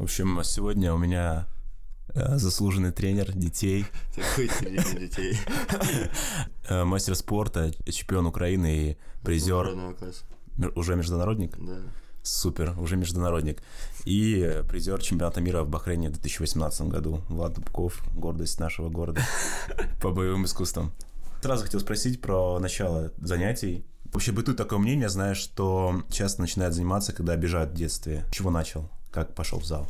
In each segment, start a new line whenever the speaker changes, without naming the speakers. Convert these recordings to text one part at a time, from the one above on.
В общем, сегодня у меня э, заслуженный тренер детей,
детей.
э, мастер спорта, чемпион Украины и призер, уже международник,
Да.
супер, уже международник, и призер чемпионата мира в Бахрейне в 2018 году. Влад Дубков, гордость нашего города по боевым искусствам. Сразу хотел спросить про начало занятий. Вообще бытует такое мнение, знаешь, что часто начинают заниматься, когда обижают в детстве. Чего начал? Как пошел в зал?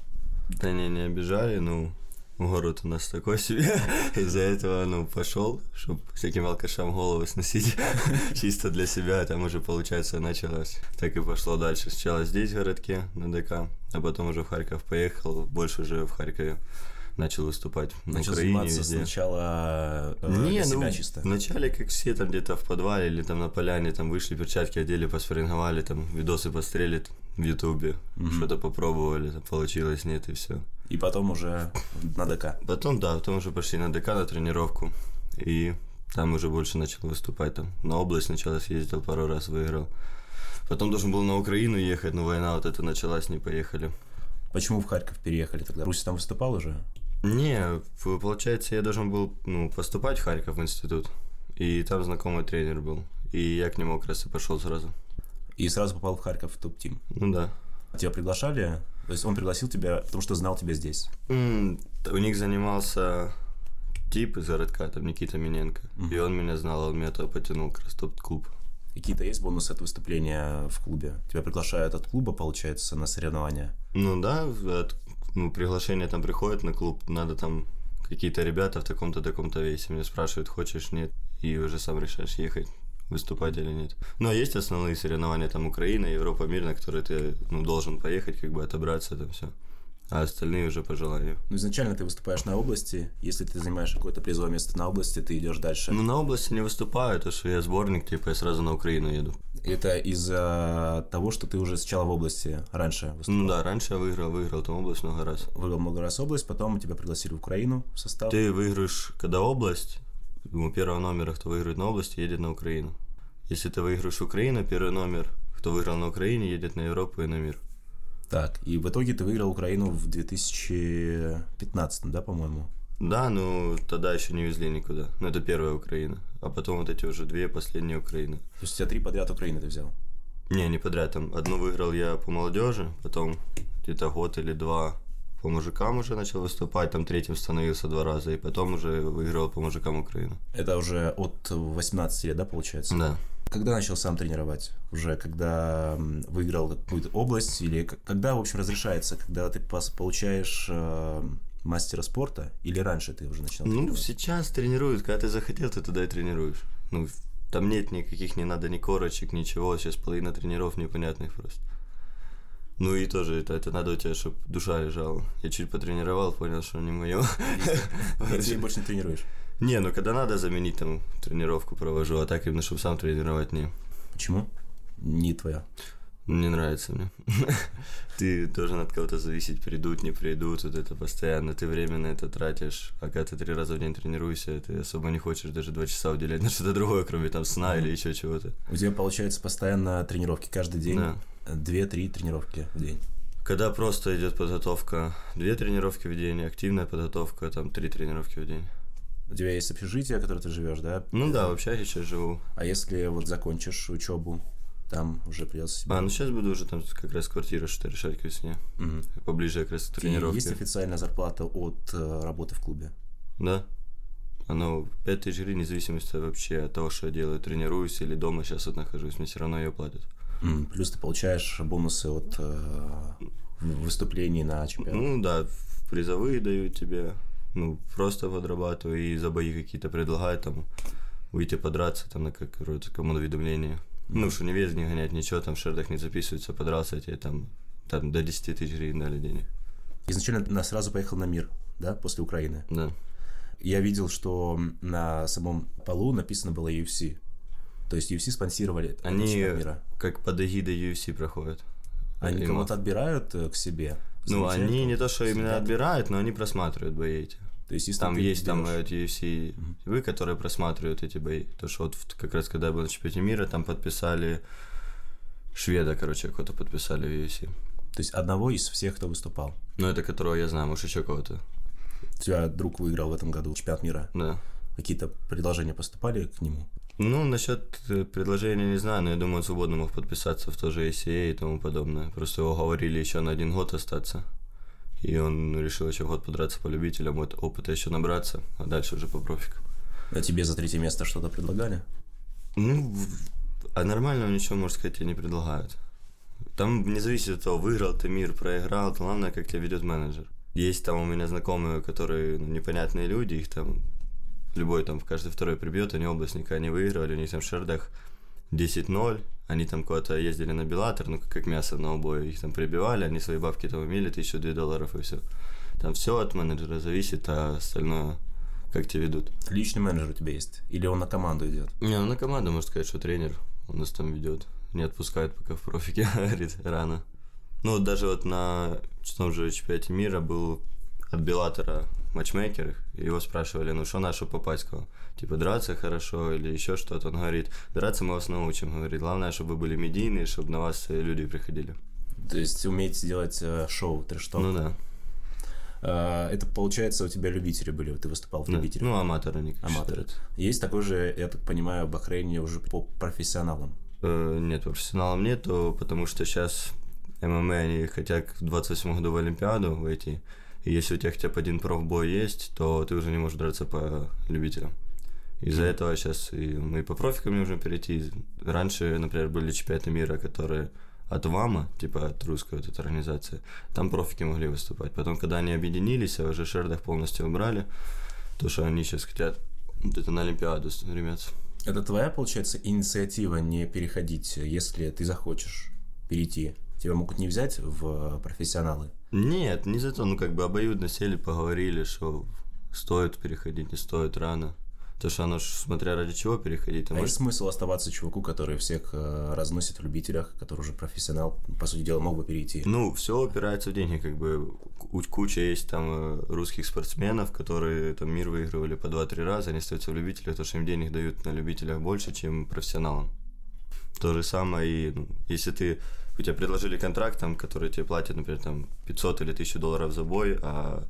Да не, не обижали, ну, город у нас такой себе. Из-за этого, ну, пошел, чтобы всяким алкашам головы сносить чисто для себя. Там уже, получается, началось. Так и пошло дальше. Сначала здесь, в городке, на ДК, а потом уже в Харьков поехал. Больше уже в Харькове начал выступать на
Начал
Украине
заниматься
везде.
сначала э,
Не,
для
ну,
себя чисто.
вначале, как все, там где-то в подвале или там на поляне, там вышли, перчатки одели, посфаринговали, там видосы пострели в Ютубе, что-то попробовали, получилось, нет, и все.
И потом уже на ДК.
Потом, да, потом уже пошли на ДК на тренировку, и там уже больше начал выступать, там на область сначала съездил, пару раз выиграл. Потом должен был на Украину ехать, но война вот эта началась, не поехали.
Почему в Харьков переехали тогда? Руси там выступал уже?
Не, получается, я должен был ну, поступать в Харьков в институт, и там знакомый тренер был, и я к нему как раз и пошел сразу.
И сразу попал в Харьков в топ-тим.
Ну да.
Тебя приглашали? То есть он пригласил тебя, потому что знал тебя здесь.
Т- У них занимался тип из городка, там Никита Миненко, и он меня знал, он меня туда потянул, как раз топ-клуб.
Какие-то есть бонусы от выступления в клубе? Тебя приглашают от клуба, получается, на соревнования?
Ну да, от- ну, приглашение там приходит на клуб, надо там какие-то ребята в таком-то таком-то весе меня спрашивают, хочешь, нет, и уже сам решаешь ехать выступать или нет. Но есть основные соревнования, там Украина, Европа, мир, на которые ты ну, должен поехать, как бы отобраться, это все. А остальные уже по желанию.
Ну, изначально ты выступаешь на области. Если ты занимаешь какое-то призовое место на области, ты идешь дальше.
Ну, на области не выступаю, то что я сборник, типа я сразу на Украину еду.
Это из-за того, что ты уже сначала в области раньше выступал.
Ну да, раньше я выиграл, выиграл там область много раз.
Выиграл много раз область, потом тебя пригласили в Украину в состав.
Ты выиграешь, когда область, ну, первого номера, кто выиграет на области, едет на Украину. Если ты выиграешь Украину, первый номер, кто выиграл на Украине, едет на Европу и на мир.
Так, и в итоге ты выиграл Украину в 2015, да, по-моему?
Да, ну тогда еще не везли никуда. Ну это первая Украина. А потом вот эти уже две последние Украины.
То есть у тебя три подряд Украины ты взял?
Не, не подряд. Там одну выиграл я по молодежи, потом где-то год или два по мужикам уже начал выступать, там третьим становился два раза, и потом уже выиграл по мужикам Украину.
Это уже от 18 лет, да, получается?
Да.
Когда начал сам тренировать? Уже когда выиграл какую-то область? Или когда, в общем, разрешается? Когда ты получаешь э, мастера спорта? Или раньше ты уже начинал
Ну, сейчас тренируют. Когда ты захотел, ты туда и тренируешь. Ну, там нет никаких, не надо ни корочек, ничего. Сейчас половина тренеров непонятных просто. Ну и тоже это, это надо у тебя, чтобы душа лежала. Я чуть потренировал, понял, что не мое.
И ты больше не тренируешь?
Не, ну когда надо заменить, там, тренировку провожу, а так именно, чтобы сам тренировать, не.
Почему? Не твоя.
Не нравится мне. Ты должен от кого-то зависеть, придут, не придут, вот это постоянно, ты время на это тратишь. А когда ты три раза в день тренируешься, ты особо не хочешь даже два часа уделять на что-то другое, кроме там сна или еще чего-то.
У тебя, получается, постоянно тренировки каждый день?
Да.
Две-три тренировки в день.
Когда просто идет подготовка, две тренировки в день, активная подготовка, там три тренировки в день.
У тебя есть общежитие, в котором ты живешь, да?
Ну да, вообще я сейчас живу.
А если вот закончишь учебу, там уже придется себе...
А, ну сейчас буду уже там как раз квартира что-то решать к весне.
Мгм.
Поближе как раз к тренировке.
Есть официальная зарплата от э, работы в клубе?
Да. Оно 5 тысяч гривен, независимости вообще от того, что я делаю, тренируюсь или дома сейчас вот нахожусь, мне все равно ее платят.
М, Плюс ты получаешь бонусы от э, выступлений на чемпионате.
Ну да, призовые дают тебе, ну просто подрабатываю и за бои какие-то предлагают там выйти подраться там на какое-то кому уведомление. Ну, что не вес не гонять, ничего, там в шердах не записывается, подрался тебе там, там до 10 тысяч гривен дали денег.
Изначально на сразу поехал на мир, да, после Украины.
Да.
Я видел, что на самом полу написано было UFC. То есть UFC спонсировали
Они
мира.
как под эгидой UFC проходят.
Они кого-то отбирают э, к себе.
Ну, они не то, что именно отбирают, но они просматривают бои эти.
То есть, если
Там есть там эти UFC, вы, которые просматривают эти бои. То, что вот как раз когда я был на чемпионате мира, там подписали шведа, короче, кого-то подписали в UFC.
То есть одного из всех, кто выступал.
Ну, это которого я знаю, может, еще кого-то.
У тебя друг выиграл в этом году чемпионат мира.
Да.
Какие-то предложения поступали к нему?
Ну, насчет э, предложения не знаю, но я думаю, он свободно мог подписаться в то же ACA и тому подобное. Просто его говорили еще на один год остаться. И он решил еще год подраться по любителям, вот опыта еще набраться, а дальше уже по профикам.
А тебе за третье место что-то предлагали?
Ну, а нормального ничего, можно сказать, тебе не предлагают. Там не зависит от того, выиграл ты мир, проиграл, главное, как тебя ведет менеджер. Есть там у меня знакомые, которые ну, непонятные люди, их там любой там в каждый второй прибьет, они область никогда не выигрывали, у них там в Шердах 10-0, они там куда-то ездили на Белатор, ну как мясо на убой, их там прибивали, они свои бабки там имели, тысячу две долларов и все. Там все от менеджера зависит, а остальное как тебя ведут.
Личный менеджер у тебя есть? Или он на команду идет?
Не, он на команду, можно сказать, что тренер, он нас там ведет. Не отпускает пока в профике, говорит, рано. Ну, даже вот на том же чемпионате мира был от Белатора матчмейкер, его спрашивали, ну что нашу попасть кого? Типа драться хорошо или еще что-то. Он говорит, драться мы вас научим. Говорит, главное, чтобы вы были медийные, чтобы на вас люди приходили.
То есть умеете делать э, шоу, трэш-ток?
Ну да.
А, это, получается, у тебя любители были, ты выступал в
Да.
любителях?
Ну, аматоры они
Аматоры. Есть такой же, я так понимаю, в Бахрейне уже по профессионалам.
Э, Нет, профессионалов нету, потому что сейчас ММА, они хотят в 28 году в Олимпиаду войти. И если у тебя хотя бы один профбой есть, то ты уже не можешь драться по любителям. Из-за
Мгм.
этого сейчас и мы по профикам можем перейти. Раньше, например, были чемпионаты мира, которые от ВАМа, типа от русской вот этой организации, там профики могли выступать. Потом, когда они объединились, а уже Шердах полностью убрали, то, что они сейчас хотят вот это на Олимпиаду стремятся.
Это твоя, получается, инициатива не переходить, если ты захочешь перейти? Тебя могут не взять в профессионалы?
Нет, не за то, ну как бы обоюдно сели, поговорили, что стоит переходить, не стоит рано. То, что оно смотря ради чего переходить, ты
А есть
можешь...
смысл оставаться чуваку, который всех э, разносит в любителях, который уже профессионал, по сути дела, мог бы перейти?
Ну, все упирается в деньги, как бы ку- куча есть там э, русских спортсменов, которые там мир выигрывали по 2-3 раза, они остаются в любителях, то, что им денег дают на любителях больше, чем профессионалам. То же самое и, ну, если ты, у тебя предложили контракт, там, который тебе платит, например, там 500 или 1000 долларов за бой, а,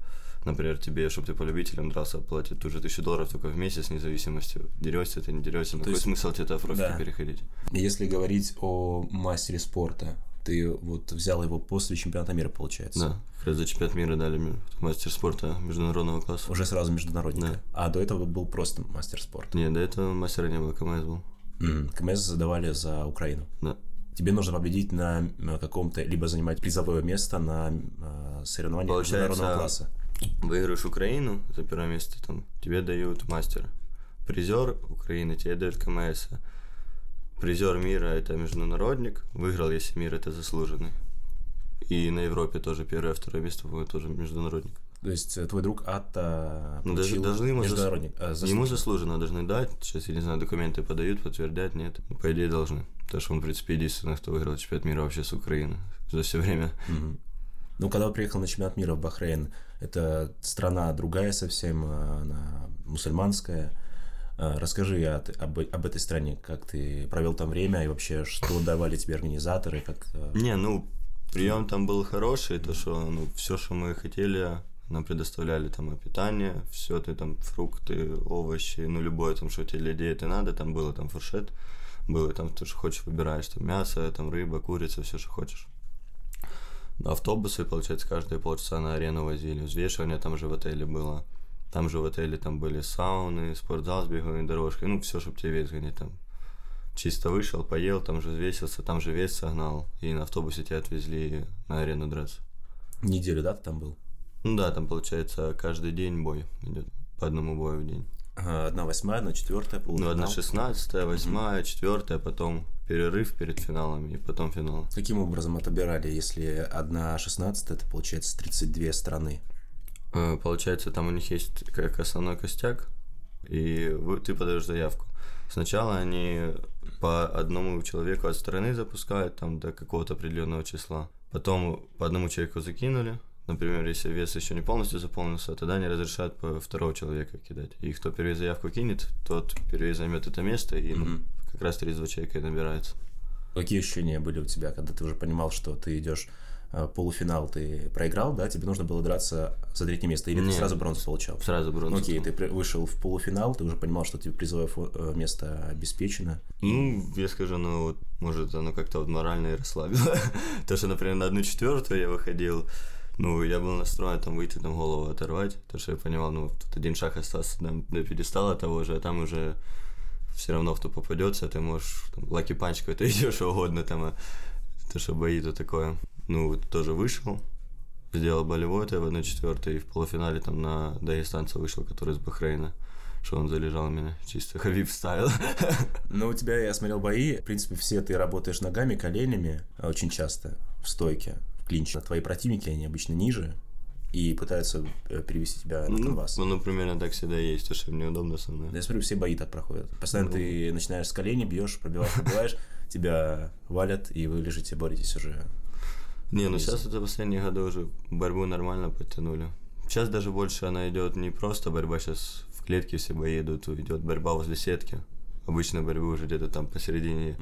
например, тебе, чтобы ты по любителям дрался, платят ту же 1000 долларов только в месяц, вне зависимости, дерешься ты, не дерешься,
То
какой
есть-
смысл тебе в профики
да.
переходить?
Если говорить о мастере спорта, ты вот взял его после чемпионата мира, получается?
Да, как раз за чемпионат мира дали мастер спорта международного класса.
Уже сразу международника.
Да.
А до этого был просто мастер спорта.
Не, до этого мастера не было, КМС был.
Мгм. КМС задавали за Украину.
Да.
Тебе нужно победить на э, каком-то, либо занимать призовое место на э, соревнованиях
Получается,
международного класса.
Выиграешь Украину за первое место, там, тебе дают мастера. Призер Украины тебе дают КМС. Призер мира это международник. Выиграл, если мир это заслуженный. И на Европе тоже первое, второе место будет тоже международник.
То есть э, твой друг Атта
Ну, даже- должны ему зас-
международник. э,
Ему
заслуженно.
должны дать. Сейчас, я не знаю, документы подают, подтвердят, нет. Ну, По идее, должны. Потому что он, в принципе, единственный, кто выиграл чемпионат мира вообще с Украины за все время.
Мгм. Ну, когда вы приехал на чемпионат мира в Бахрейн, это страна другая совсем, э, она мусульманская. Э, Расскажи о- об, об этой стране, как ты провел там время и вообще, что давали тебе организаторы, как... э,
Не, ну, прием там был хороший, то, что, ну, все, что мы хотели, нам предоставляли там и питание, все, ты там фрукты, овощи, ну, любое там, что тебе для диеты надо, там было там фуршет, было там, то, что хочешь, выбираешь, там мясо, там рыба, курица, все, что хочешь. Автобусы, получается, каждые полчаса на арену возили, взвешивание там же в отеле было. Там же в отеле там были сауны, спортзал с беговой дорожкой, ну, все, чтобы тебе вес гонять там. Чисто вышел, поел, там же взвесился, там же вес согнал, и на автобусе тебя отвезли на арену драться.
Неделю, да, ты там был?
Ну да, там получается каждый день бой идет, по одному бою в день.
Одна восьмая, одна четвертая,
Ну,
полуфинал.
одна шестнадцатая, восьмая, четвертая, потом перерыв перед финалами, и потом финал.
Каким образом отобирали, если одна шестнадцатая, это получается 32 страны?
Э, Получается, там у них есть как основной костяк, и ты подаешь заявку. Сначала они по одному человеку от страны запускают там до какого-то определенного числа. Потом по одному человеку закинули. Например, если вес еще не полностью заполнился, тогда они разрешают второго человека кидать. И кто первый заявку кинет, тот первый займет это место, и ну,
Мгм.
как раз 32 человека и набирается.
Какие ощущения были у тебя, когда ты уже понимал, что ты идешь э, полуфинал ты проиграл, да, тебе нужно было драться за третье место, или
Нет.
ты сразу бронзу получал?
Сразу бронзу.
Ну, Окей, ты вышел в полуфинал, ты уже понимал, что тебе призовое э, место обеспечено.
Ну, я скажу, ну, вот, может, оно как-то вот морально и расслабило. То, что, например, на одну четвертую я выходил, ну, я был настроен там выйти, там голову оторвать, потому что я понимал, ну, тут один шаг остался там, до пьедестала того же, а там уже все равно кто попадется, ты можешь там, lucky punch какой-то идешь, угодно там, а то, что бои, то такое. Ну, тоже вышел, сделал болевой я в 1-4, и в полуфинале там на дагестанца вышел, который из Бахрейна, что он залежал меня, чисто Хабиб ставил.
Но у тебя, я смотрел бои, в принципе, все ты работаешь ногами, коленями а очень часто в стойке, в клинче. Твои противники, они обычно ниже и пытаются э, перевести тебя на канвас.
ну, ну, примерно так всегда есть, то, что мне удобно со мной.
Я смотрю, все бои так проходят. Постоянно
Ну.
ты начинаешь с колени, бьешь, пробиваешь, пробиваешь, тебя валят, и вы лежите, боретесь уже.
Не, ну сейчас это последние годы уже борьбу нормально подтянули. Сейчас даже больше она идет не просто борьба, сейчас в клетке все бои идут, идет борьба возле сетки. Обычно борьбы уже где-то там посередине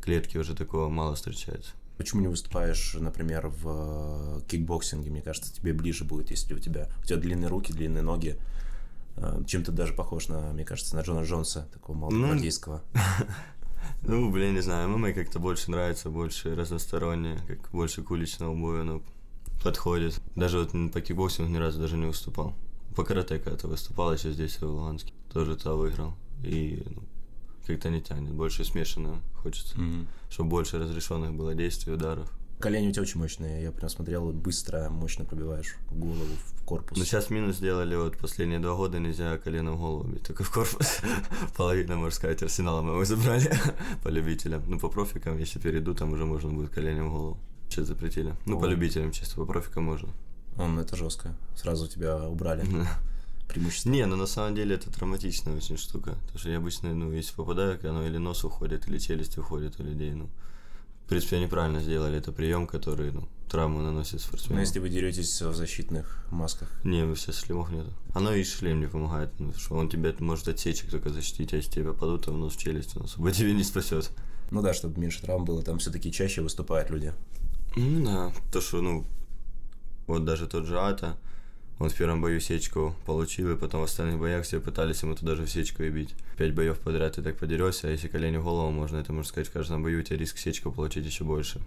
клетки уже такого мало встречается.
Почему не выступаешь, например, в э, кикбоксинге? Мне кажется, тебе ближе будет, если у тебя у тебя длинные руки, длинные ноги. Э, Чем-то даже похож на, мне кажется, на Джона Джонса, такого молодогвардейского.
Ну, блин, не знаю, ММА как-то больше нравится, больше разностороннее, как больше к уличному бою, ну, подходит. Даже вот по кикбоксингу ни разу даже не выступал. По карате когда-то выступал еще здесь, в Луганске. Тоже то выиграл. И ну, как-то не тянет, больше смешанно хочется.
Мгм.
Чтобы больше разрешенных было действий, ударов.
Колени у тебя очень мощные. Я прям смотрел, быстро, мощно пробиваешь в голову, в корпус.
Но сейчас минус сделали, вот последние два года нельзя колено в голову бить, только в корпус. Половина, можно сказать, арсенала мы забрали по любителям. Ну, по профикам, если перейду, там уже можно будет коленем в голову. Сейчас запретили. Ну, по любителям чисто, по профикам можно.
Он, это жестко. Сразу тебя убрали. Преимущество.
Не, ну на самом деле это травматичная очень штука. Потому что я обычно, ну, если попадаю, оно или нос уходит, или челюсть уходит у людей, ну. В принципе, они правильно сделали. Это прием, который, ну, травму наносит
Но
спортсмену.
если вы деретесь в защитных масках,
Не, вы все шлемов нету. Оно и шлем не помогает, ну, что он тебя может от сечек только защитить, а если тебя падут, то в нос в челюсть, он особо тебе не спасет.
ну да, чтобы меньше травм было, там все-таки чаще выступают люди.
Ну да, то, что, ну, вот даже тот же Ата, он в первом бою сечку получил, и потом в остальных боях все пытались ему туда же в сечку и бить. Пять боев подряд ты так подерешься, а если колени в голову можно, это можно сказать, в каждом бою у тебя риск сечку получить еще больше.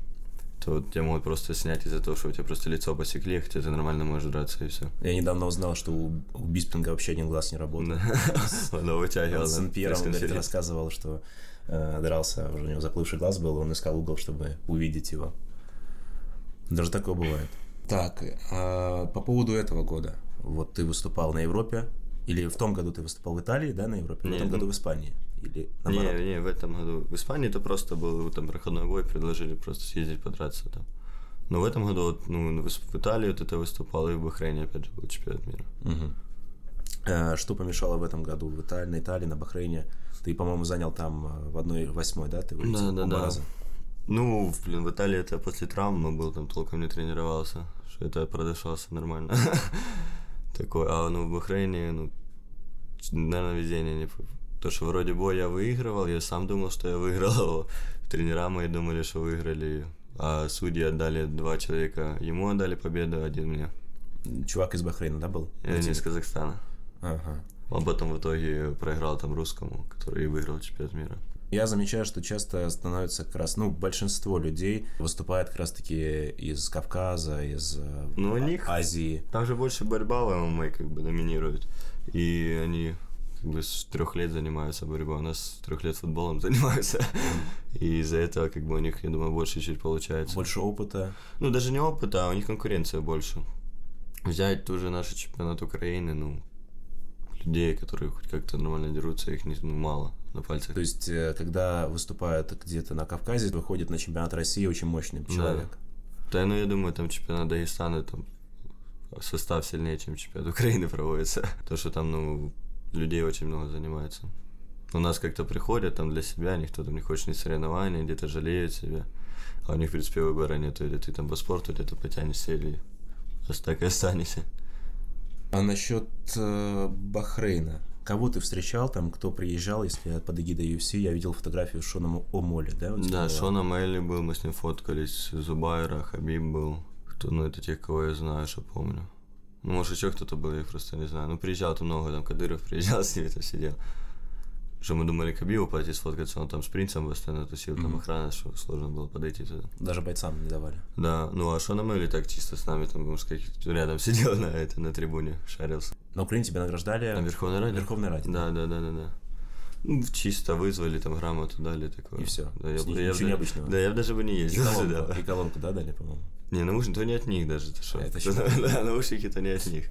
То вот тебя могут просто снять из-за того, что у тебя просто лицо посекли, хотя ты нормально можешь драться и все.
Я недавно узнал, что у, у Биспинга вообще один глаз не работает.
Он его вытягивал.
Он с Пьером рассказывал, что э, дрался, уже у него заплывший глаз был, он искал угол, чтобы увидеть его. Даже такое бывает. Так, а по поводу этого года. Вот ты выступал на Европе, или в том году ты выступал в Италии, да, на Европе, в этом
ну-
году в Испании, или наоборот?
Не, не, в этом году. В Испании это просто был там проходной бой, предложили просто съездить подраться там. Но в этом году, вот, ну, в Италии вот это выступал, и в Бахрейне опять же был чемпионат мира.
Мгм. Э, Что помешало в этом году в Италии, на Италии, на Бахрейне? Ты, по-моему, занял там э, в одной восьмой, да? Ты вылетел
Да, да, да.
раза.
Ну, блин, в Италии это после травмы был, там толком не тренировался, это продышался нормально. Такой, а ну в Бахрейне, ну, наверное, везение не... То, что вроде бой я выигрывал, я сам думал, что я выиграл, а тренера мои думали, что выиграли, а судьи отдали два человека, ему отдали победу, один мне.
Чувак из Бахрейна, да, был?
Я не из Казахстана.
Ага.
Он потом в итоге проиграл там русскому, который и выиграл чемпионат мира.
Я замечаю, что часто становится как раз, ну, большинство людей выступает как раз-таки из Кавказа, из э,
Ну, у них-
Азии.
Там же больше борьба в ММА как бы доминирует. И они как бы с трех лет занимаются борьбой, у нас с трех лет футболом занимаются. И из-за этого как бы у них, я думаю, больше чуть получается.
Больше опыта.
Ну, даже не опыта, а у них конкуренция больше. Взять ту же нашу чемпионат Украины, ну, людей, которые хоть как-то нормально дерутся, их не, ну, мало на пальцах.
То есть, э, когда выступают где-то на Кавказе, выходит на чемпионат России очень мощный человек.
Да, ну я думаю, там чемпионат Дагестана, там состав сильнее, чем чемпионат Украины проводится. То, что там, ну, людей очень много занимается. У нас как-то приходят там для себя, никто там не хочет ни соревнований, где-то жалеют себя. А у них, в принципе, выбора нет, или ты там по спорту, ты потянешься, или так и останешься.
А насчет э, Бахрейна, Кого ты встречал там, кто приезжал, если под эгидой UFC, я видел фотографию с Шоном Омоли, да?
Да, Шона Мелли был, мы с ним фоткались, Зубайра, Хабиб был. Кто, ну, это тех, кого я знаю, что помню. Ну, может, еще кто-то был, я просто не знаю. Ну, приезжал там много, там Кадыров приезжал, с ними там сидел. Что мы думали Кабиву пойти сфоткаться, он там с принцем постоянно тусил, там mm-hmm. охрана, что сложно было подойти туда.
Даже бойцам не давали.
Да, ну а Шона Мелли так чисто с нами, там, может, сказать, рядом сидел на, это, на трибуне, шарился.
На Украине тебя награждали?
На Верховной Раде?
Верховной Раде.
Да, да, да, да, да. Ну, чисто вызвали, там грамоту дали такое.
И все.
Да, я,
С ничего
я,
необычного.
Да, я даже бы не ездил.
И колонку,
да.
и колонку, да, дали, по-моему?
Не, наушники, то не от них даже, ты что?
Это
да, наушники-то не от них.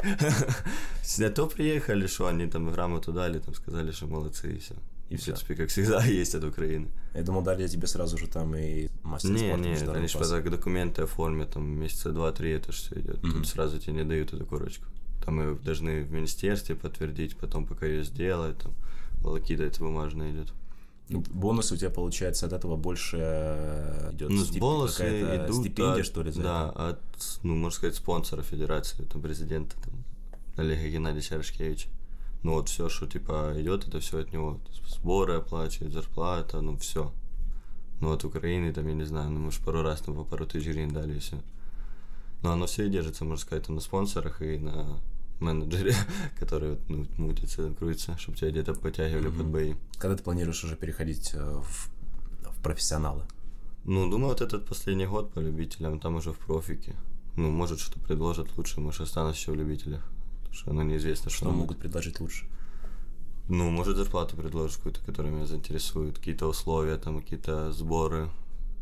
Сюда то приехали, что они там грамоту дали, там сказали, что молодцы и все.
И все.
принципе, как всегда, есть от Украины.
Я думал, дали тебе сразу же там и мастер
Не, не,
международный
они же так документы оформят, там месяца два-три это все идет. Тут сразу тебе не дают эту корочку. Там ее должны в министерстве подтвердить, потом пока ее сделают, там волокита это бумажная идет.
Ну, бонусы у тебя, получается, от этого больше э, идет
Ну,
стип-
бонусы
какая-то
идут
стипендия,
от-
что ли, за
Да,
это?
от, ну, можно сказать, спонсора федерации, там, президента, там, Олега Геннадьевича Рашкевича. Ну, вот все, что, типа, идет, это все от него. Сборы оплачивают, зарплата, ну, все. Ну, от Украины, там, я не знаю, ну, может, пару раз, там, по пару тысяч гривен дали, и все. Но оно все и держится, можно сказать, там, на спонсорах и на менеджере, который, ну, мутится, крутится, чтобы тебя где-то подтягивали под
Мгм.
бои.
Когда ты планируешь уже переходить э, в, в профессионалы?
Ну, думаю, вот этот последний год по любителям, там уже в профике. Ну, может, что предложат лучше, может, останусь еще в любителях. Потому что оно неизвестно, что,
Что могут предложить лучше?
Ну, может, зарплату предложат какую-то, которая меня заинтересует, какие-то условия, там, какие-то сборы,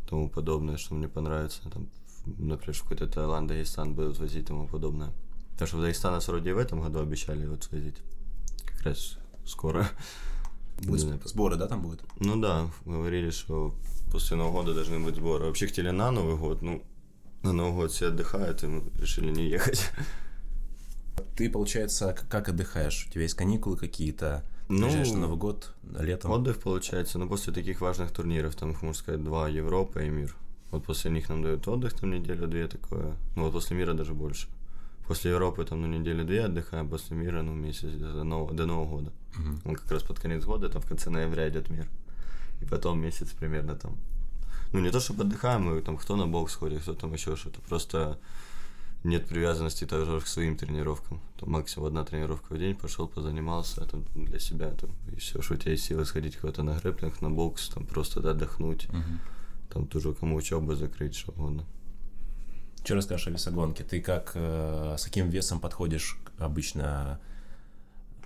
тому подобное, что мне понравится. Там, например, в какой-то Таиланд, Дагестан будут возить, тому подобное. Потому что в Дагестан нас вроде и в этом году обещали вот свозить. Как раз скоро.
Будет сборы, да, там будут?
Ну да, говорили, что после Нового года должны быть сборы. Вообще хотели на Новый год, ну, на Новый год все отдыхают, и мы решили не ехать.
Ты, получается, как отдыхаешь? У тебя есть каникулы какие-то?
Ну,
Приезжаешь на Новый год, летом?
Отдых получается, но после таких важных турниров, там их, можно сказать, два Европа и мир. Вот после них нам дают отдых, там неделю-две такое. Ну вот после мира даже больше. После Европы там ну неделю-две отдыхаем, после мира ну месяц до Нового, до Нового года.
Мгм.
Он как раз под конец года, там в конце ноября идет мир. И потом месяц примерно там. Ну, не то, чтобы отдыхаем, мы там кто на бокс ходит, кто там еще что-то. Просто нет привязанности тоже к своим тренировкам. Там максимум одна тренировка в день, пошел, позанимался, там для себя там, и все, что у тебя есть силы сходить куда-то на грэплинг, на бокс, там просто отдохнуть,
Мгм.
там тоже кому учебу закрыть, что угодно.
Что расскажешь о весогонке? Ты как, э, с каким весом подходишь обычно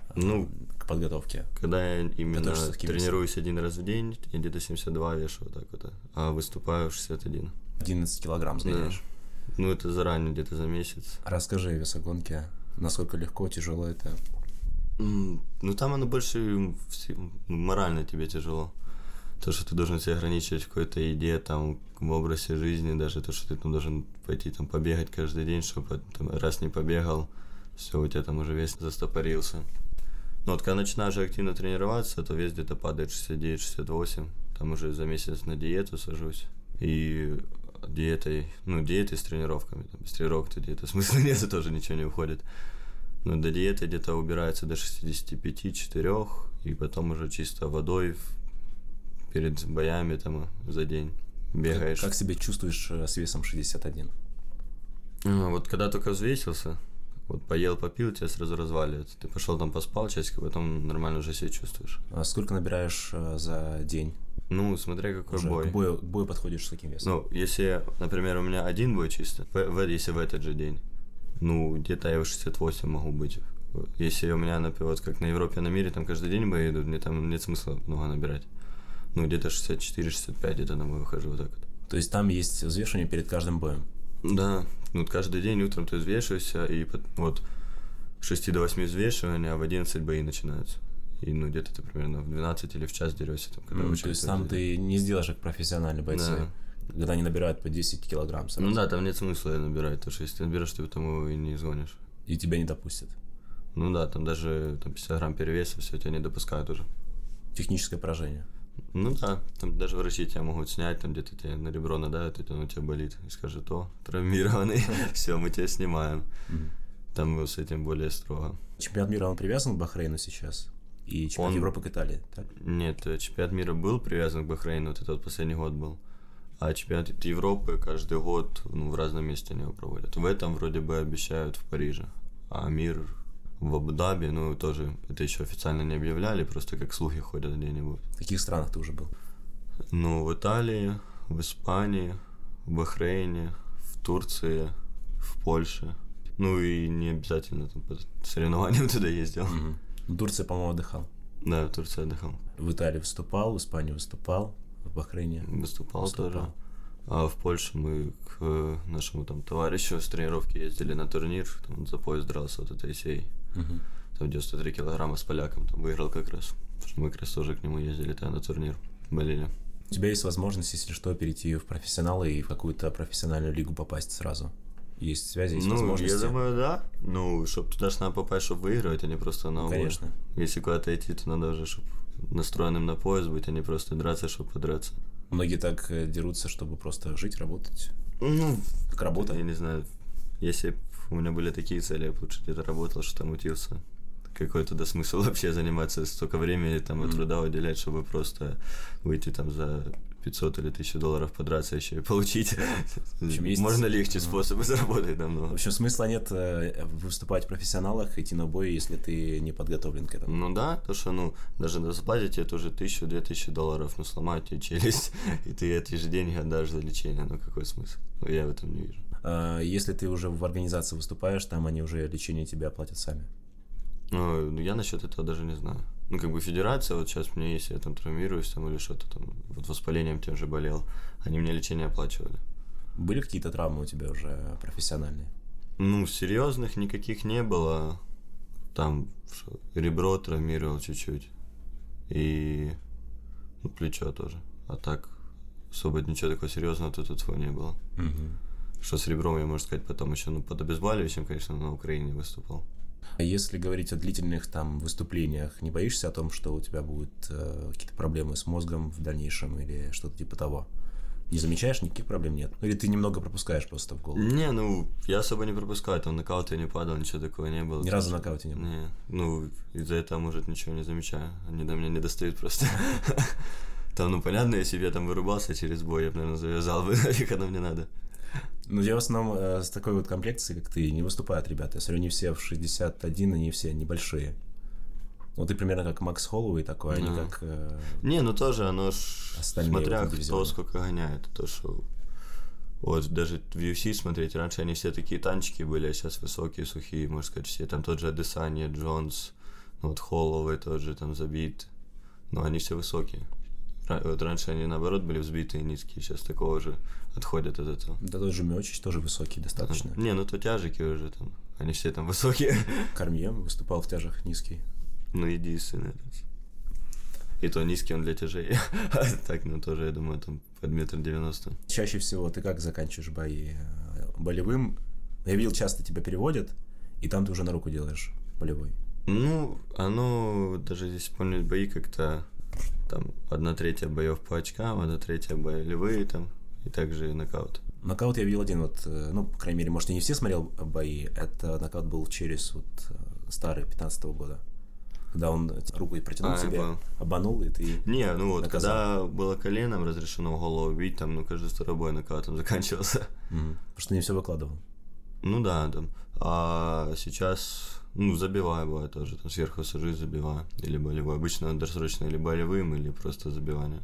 э,
Ну,
к подготовке?
Когда я именно
каким весом?
тренируюсь один раз в день, я где-то 72 вешу вот так вот, а выступаю 61.
11 килограмм сгоняешь.
Ну, это заранее, где-то за месяц.
Расскажи о весогонке. Насколько легко, тяжело это?
Ну, там оно больше морально тебе тяжело. То, что ты должен себя ограничивать в какой-то еде, там, в образе жизни, даже то, что ты там должен пойти там побегать каждый день, чтобы там, раз не побегал, все, у тебя там уже вес застопорился. Но вот когда начинаешь активно тренироваться, то вес где-то падает 69-68. Там уже за месяц на диету сажусь. И диетой, ну, диетой с тренировками. Там, без тренировок то диета смысла нет, тоже ничего не уходит. Ну, до диеты где-то убирается до 65-4, и потом уже чисто водой перед боями там за день бегаешь.
Как, как себя чувствуешь э, с весом 61?
А, Вот когда только взвесился, вот поел, попил, тебя сразу разваливает. Ты пошел там поспал часик, а потом нормально уже себя чувствуешь.
А сколько набираешь э, за день?
Ну, смотря какой
Уже
бой.
К, бою, к бою подходишь с каким весом?
Ну, если, например, у меня один бой чисто, в, если в этот же день, ну, где-то я в 68 могу быть. Если у меня, например, вот как на Европе, на мире, там каждый день бои идут, мне там нет смысла много набирать. Ну, где-то 64-65 где-то на бой выхожу вот так вот.
То есть там есть взвешивание перед каждым боем?
Да, ну, вот каждый день утром ты взвешиваешься, и вот с 6 до 8 взвешивания, а в 11 бои начинаются. И, ну, где-то ты примерно в 12 или в час дерешься. Там, когда очень
то есть там ты не сделаешь как профессиональные бойцы,
Да.
когда они набирают по 10 килограмм сразу,
Ну да, там нет смысла набирать, потому что если ты наберешь, ты его и не изгонишь.
и тебя не допустят.
Ну да, там даже там 50 грамм перевеса, все тебя не допускают уже.
Техническое поражение.
Ну да, там даже врачи тебя могут снять, там где-то тебе на ребро надавят, и там у тебя болит. И скажут, о, травмированный, все, мы тебя снимаем. Там с этим более строго.
Чемпионат мира, он привязан к Бахрейну сейчас? и чемпионат
Он-
Европы к Италии, так?
Нет, э, чемпионат мира был привязан к Бахрейну, вот это вот последний год был. А чемпионат Европы каждый год ну, в разном месте они его проводят. В этом вроде бы обещают в Париже. А мир в Абу-Даби, ну, тоже это еще официально не объявляли, просто как слухи ходят где-нибудь.
В каких странах ты уже был?
Ну, в Италии, в Испании, в Бахрейне, в Турции, в Польше. Ну и не обязательно там по соревнованиям туда ездил.
Мгм. В Турции, по-моему, отдыхал.
Да, в Турции отдыхал.
В Италии выступал, в Испании выступал, в Бахрейне.
Выступал,
Выступал.
тоже. А в Польше мы к нашему там товарищу с тренировки ездили на турнир, там за пояс дрался вот этой сей.
Мгм.
Там 93 килограмма с поляком, там выиграл как раз. Потому что мы как раз тоже к нему ездили тогда на турнир. Болели.
У тебя есть возможность, если что, перейти в профессионалы и в какую-то профессиональную лигу попасть сразу. Есть связи, есть
ну,
возможности.
я думаю, да. Ну, чтобы туда ж надо попасть, чтобы выигрывать, а не просто на
Ну, конечно.
Если куда-то идти, то надо уже, чтобы настроенным на пояс быть, а не просто драться, чтобы подраться.
Многие так э, дерутся, чтобы просто жить, работать.
Ну,
Как работа.
Я не знаю, если у меня были такие цели, я бы лучше где-то работал, что там учился. Какой тогда смысл вообще заниматься столько времени там и
Мгм.
труда уделять, чтобы просто выйти там за 500 или 1000 долларов подраться еще и получить.
общем, есть-
Можно легче способы заработать
В
намного.
общем, смысла нет э, выступать в профессионалах, идти на бой, если ты не подготовлен к этому.
Ну да, то что, ну, даже заплатить тебе тоже тысячу, две тысячи долларов, ну, сломают тебе челюсть, и ты эти же деньги отдашь за лечение, ну, какой смысл? Ну, я в этом не вижу.
А Если ты уже в организации выступаешь, там они уже лечение тебе оплатят сами.
Ну, ну, я насчет этого даже не знаю. Ну, как бы федерация, вот сейчас мне, если я там травмируюсь там или что-то там, вот воспалением тем же болел, они мне лечение оплачивали.
Были какие-то травмы у тебя уже профессиональные?
Ну, серьезных никаких не было. Там ребро травмировал чуть-чуть. И ну, плечо тоже. А так особо ничего такого серьезного тут, тут не было. Что с ребром, я, можно сказать, потом еще ну, под обезболивающим, конечно, на Украине выступал.
А если говорить о длительных там выступлениях, не боишься о том, что у тебя будут э, какие-то проблемы с мозгом в дальнейшем или что-то типа того? Не замечаешь, никаких проблем нет? Или ты немного пропускаешь просто в голову?
Не, ну, я особо не пропускаю, там нокауты не падал, ничего такого не было.
Ни разу в нокауте не было?
Не, ну, из-за этого, может, ничего не замечаю. Они до меня не достают просто. Там, ну, понятно, если бы я там вырубался через бой, я бы, наверное, завязал бы, нафиг оно мне надо.
Ну, я в основном э, с такой вот комплекцией, как ты, не выступают ребята. Я смотрю, не все в 61, они все небольшие. Вот ты примерно как Макс Холлоуэй такой, а не как... э,
Не, ну тоже оно ж, смотря
в этом
кто сколько гоняет, то что... Вот даже в UFC смотреть, раньше они все такие танчики были, а сейчас высокие, сухие, можно сказать, все. Там тот же Адесания, Джонс, ну вот Холловый тоже там забит. Но они все высокие. Вот раньше они наоборот были взбитые, низкие, сейчас такого же отходят от этого.
Да тот же Мёчич тоже высокий достаточно.
Не, ну то тяжики уже там. Они все там высокие.
Кормье выступал в тяжах низкий.
Ну, единственный. этот. И то низкий он для тяжей. Так, ну тоже, я думаю, там под метр девяносто.
Чаще всего ты как заканчиваешь бои? Болевым? Я видел, часто тебя переводят, и там ты уже на руку делаешь болевой.
Ну, оно, даже если помнить бои как-то, там, одна третья боев по очкам, одна третья боевые там, и также нокаут.
Нокаут я видел один, вот, э, ну, по крайней мере, может, я не все смотрел бои, это нокаут был через вот э, старый, 15 года. Когда он руку и протянул
А,
себе, обманул, и ты...
Не, ну вот,
Наказал.
когда было коленом разрешено голову бить, там, ну, каждый второй бой нокаутом заканчивался.
Мгм. Потому что не все выкладывал.
Ну да, там. А сейчас, ну, забиваю бывает тоже, там сверху сажусь, забиваю. Или болевой. Обычно досрочно или болевым, или просто забивание.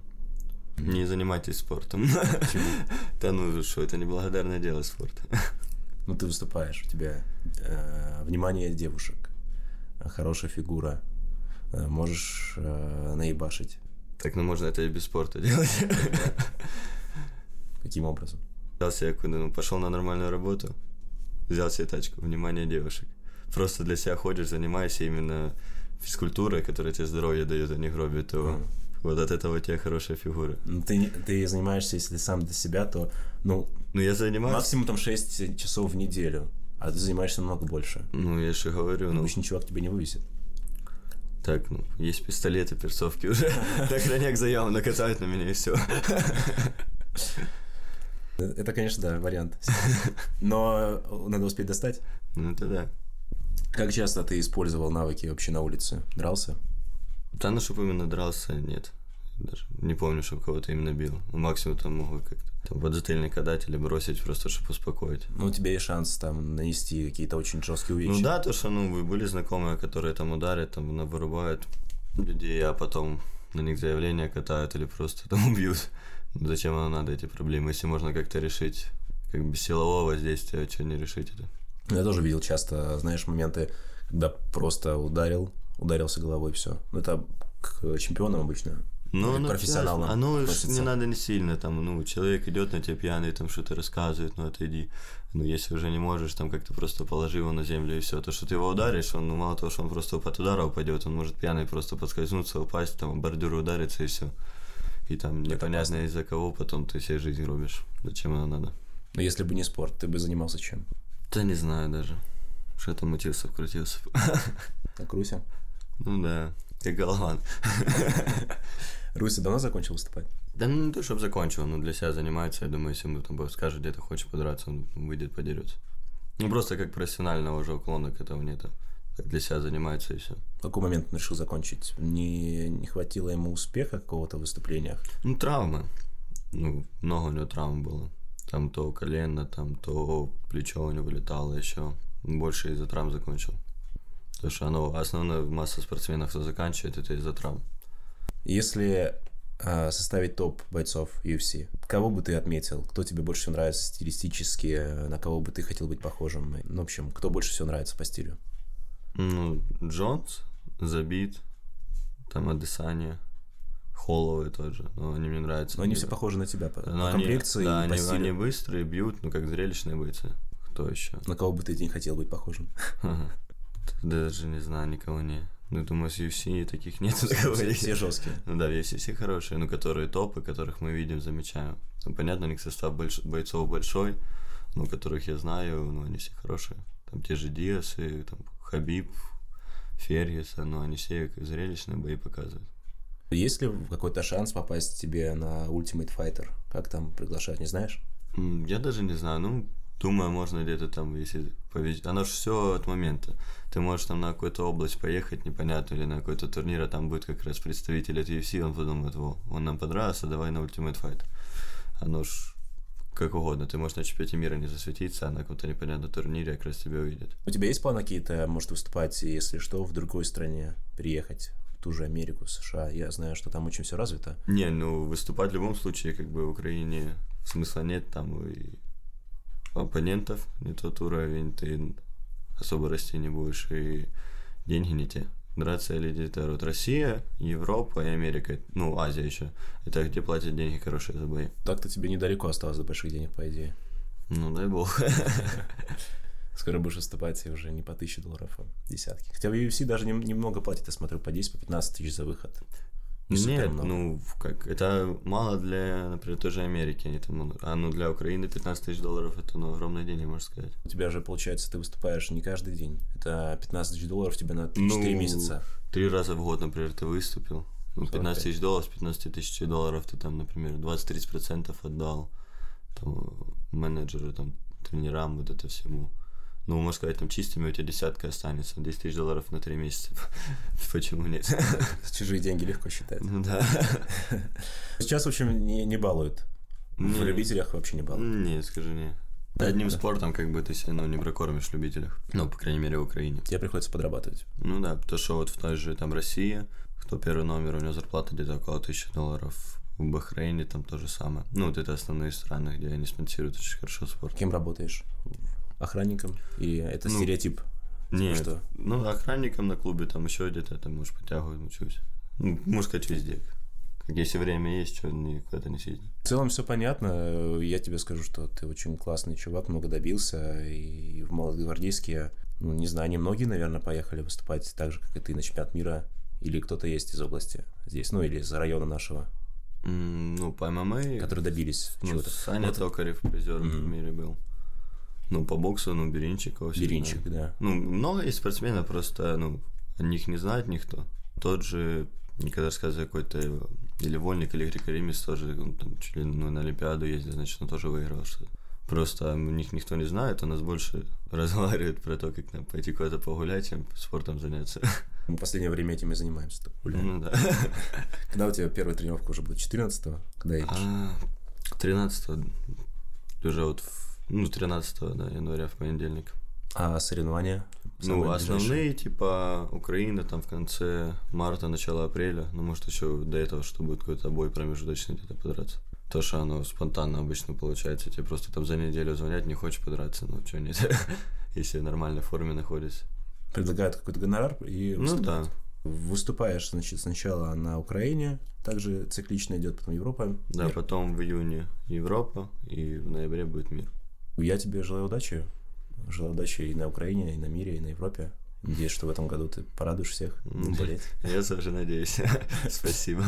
Не занимайтесь спортом. Да ну что, это неблагодарное дело спорт.
Ну, ты выступаешь, у тебя э, внимание девушек, хорошая фигура, э, можешь э, наебашить.
Так, ну можно это и без спорта делать.
Каким образом?
Взял себе, куда, ну, пошел на нормальную работу, взял себе тачку, внимание девушек. Просто для себя ходишь, занимаешься именно физкультурой, которая тебе здоровье дает, а не гробит, то
Мгм.
вот от этого у тебя хорошая фигура.
Ну, ты, ты занимаешься, если сам для себя, то, ну,
Ну, я занимаюсь...
максимум там 6 часов в неделю, а ты занимаешься намного больше.
Ну, я же говорю, ну,
Обычный чувак тебя не вывесит.
так, ну, есть пистолеты, перцовки уже. Так, хроняк заяву накатают на меня и все.
Это, конечно, да, вариант. Но надо успеть достать.
Ну, это да.
Как часто ты использовал навыки вообще на улице? Дрался?
Да, ну, чтобы именно дрался, нет. Даже не помню, чтобы кого-то именно бил. Ну, максимум там могу как-то там подзатыльник отдать или бросить, просто чтобы успокоить.
Ну, у тебя есть шанс там нанести какие-то очень жесткие увечья.
Ну да, то, что ну, были знакомые, которые там ударят, там вырубают людей, а потом на них заявления катают или просто там убьют. Ну, зачем оно надо, эти проблемы, если можно как-то решить, как бы силового воздействия, а что не решить это?
Я тоже видел часто, знаешь, моменты, когда просто ударил, ударился головой, все. Ну, это к чемпионам обычно
ну, ну, профессионалам. Оно не надо не сильно, там, ну, человек идет на тебя пьяный, там что-то рассказывает, ну, отойди. Ну, если уже не можешь, там как-то просто положи его на землю и все. То, что ты его ударишь, он, ну, мало того, что он просто под удара упадет, он может пьяный просто подскользнуться, упасть, там, бордюр удариться и все. И там Это непонятно из-за кого потом ты себе жизнь рубишь. Зачем оно надо?
Но если бы не спорт, ты бы занимался чем?
Да не знаю даже. Что там мутился, вкрутился.
На Руся?
Ну да, как голова.
Руси давно закончил выступать?
Да ну не то, чтобы закончил, но для себя занимается. Я думаю, если ему там скажет, где-то хочет подраться, он выйдет, подерется. Ну просто как профессионального уже уклона к этому нету. Так для себя занимается и все.
В какой момент он решил закончить? Не, не хватило ему успеха какого-то в выступлениях?
Ну, травмы. Ну, много у него травм было. Там то колено, там то плечо у него вылетало еще. Больше из-за травм закончил. Потому что оно, основная масса спортсменов, кто заканчивает, это из-за травм.
Если э, составить топ бойцов UFC, кого бы ты отметил? Кто тебе больше всего нравится стилистически? На кого бы ты хотел быть похожим? Ну, в общем, кто больше всего нравится по стилю?
Ну, Джонс, Забит, там Адесания. Холловые тоже, но они мне нравятся.
Но они все похожи на тебя по, но по комплекции
они, да,
и по
они,
стилю.
они быстрые, бьют, ну как зрелищные бойцы. Кто еще?
На кого бы ты не хотел быть похожим?
Даже не знаю, никого не. Ну, думаю, с UFC таких нет.
Все, все жесткие.
Ну да, UFC все хорошие, ну, которые топы, которых мы видим, замечаем. Ну, понятно, у них состав больш... бойцов большой, ну, которых я знаю, ну, они все хорошие. Там те же Диасы, там Хабиб, Фергюса, ну, они все зрелищные бои показывают.
Есть ли какой-то шанс попасть тебе на Ultimate Fighter? Как там приглашать, не знаешь?
Я даже не знаю. Ну, Думаю, можно где-то там, если повезет. Оно же все от момента. Ты можешь там на какую-то область поехать, непонятно, или на какой-то турнир, а там будет как раз представитель от UFC, он подумает, во, он нам понравился, давай на Ultimate Fight. Оно ж как угодно. Ты можешь на чемпионате мира не засветиться, а на каком-то непонятном турнире как раз тебя увидят.
У тебя есть планы какие-то, может, выступать, если что, в другой стране, приехать? Ту же Америку, США. Я знаю, что там очень все развито.
Не, ну выступать в любом случае, как бы в Украине смысла нет, там и оппонентов, не тот уровень, ты особо расти не будешь, и деньги не те. Драться или где-то вот Россия, Европа и Америка, ну, Азия еще. Это где платят деньги хорошие за бои.
Так-то тебе недалеко осталось до больших денег, по идее.
Ну, дай бог.
Скоро будешь выступать и уже не по тысяче долларов, а десятки. Хотя в UFC даже немного платят, я смотрю, по 10, по 15 тысяч за выход.
Нет, ну, как, это мало для, например, той же Америки. Они там, а ну для Украины 15 тысяч долларов это ну, огромные деньги, можно сказать.
У тебя же, получается, ты выступаешь не каждый день. Это 15 тысяч долларов тебе на 3-4 ну, месяца.
Три раза в год, например, ты выступил. Ну, 15 тысяч долларов, 15 тысяч долларов ты там, например, 20-30% отдал там, менеджеру, там, тренерам, вот это всему ну, можно сказать, там чистыми у тебя десятка останется, 10 тысяч долларов на 3 месяца. Почему нет?
Чужие деньги легко считать.
Ну да.
Сейчас, в общем, не, не балуют. В любителях вообще не балуют.
Не, скажи не. Одним спортом как бы ты себя ну, не прокормишь любителях. Ну, по крайней мере, в Украине.
Тебе приходится подрабатывать.
Ну да, то, что вот в той же там России, кто первый номер, у него зарплата где-то около тысячи долларов. В Бахрейне там то же самое. Ну, вот это основные страны, где они спонсируют очень хорошо спорт.
Кем работаешь? Охранником? И это ну, стереотип?
Нет, что? ну, охранником на клубе, там еще где-то, там, может, подтягивать учусь. Ну, можно сказать, везде. Если время есть, что никуда не съездить.
В целом все понятно. Я тебе скажу, что ты очень классный чувак, много добился. И в Молодогвардейске, ну, не знаю, немногие, наверное, поехали выступать так же, как и ты, на чемпионат мира. Или кто-то есть из области здесь, ну, или из района нашего.
Mm, ну, по ММА...
Которые добились
ну, чего-то. Саня вот. Токарев призером mm-hmm. в мире был. Ну, по боксу, ну, Беринчиков.
Беринчик, да.
Ну, много есть спортсменов, просто, ну, о них не знает никто. Тот же, никогда рассказывай, какой-то или Вольник, или Григоримис тоже, он там чуть ли ну, на Олимпиаду ездил, значит, он тоже выиграл что Просто у них никто не знает, у нас больше разговаривает про то, как нам пойти куда-то погулять, чем спортом заняться.
Мы в последнее время этим и занимаемся. гуляем.
Ну да.
Когда у тебя первая тренировка уже будет? 14-го? Когда едешь?
А, 13 уже вот, в- ну, 13 да, января в понедельник.
А соревнования?
Ну,
Самые ближайшие?
основные, типа, Украина там в конце марта, начало апреля. Ну, может, еще до этого, что будет какой-то бой промежуточный где-то подраться. То, что оно спонтанно обычно получается. Тебе просто там за неделю звонят, не хочешь подраться, ну, что нет. Если в нормальной форме находишься.
Предлагают какой-то гонорар и
Ну, да.
Выступаешь, значит, сначала на Украине, также циклично идет, потом Европа.
Да,
Мир.
потом в июне Европа, и в ноябре будет мир.
Я тебе желаю удачи. Желаю удачи и на Украине, и на мире, и на Европе. Надеюсь, что в этом году ты порадуешь всех не болеть.
Я тоже надеюсь. Спасибо.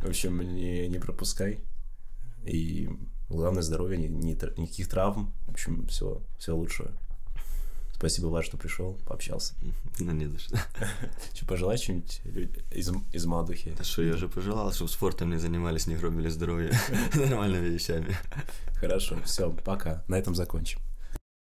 В общем, не, не пропускай. И главное здоровье, ни- тр- никаких травм. В общем, всего, всего лучшего. Спасибо, Влад, что пришел, пообщался.
Ну, не за что.
Что, пожелать что-нибудь из, из молодых?
Да что, я же пожелал, чтобы спортом не занимались, не гробили здоровье нормальными вещами.
Хорошо, все, пока. На этом закончим.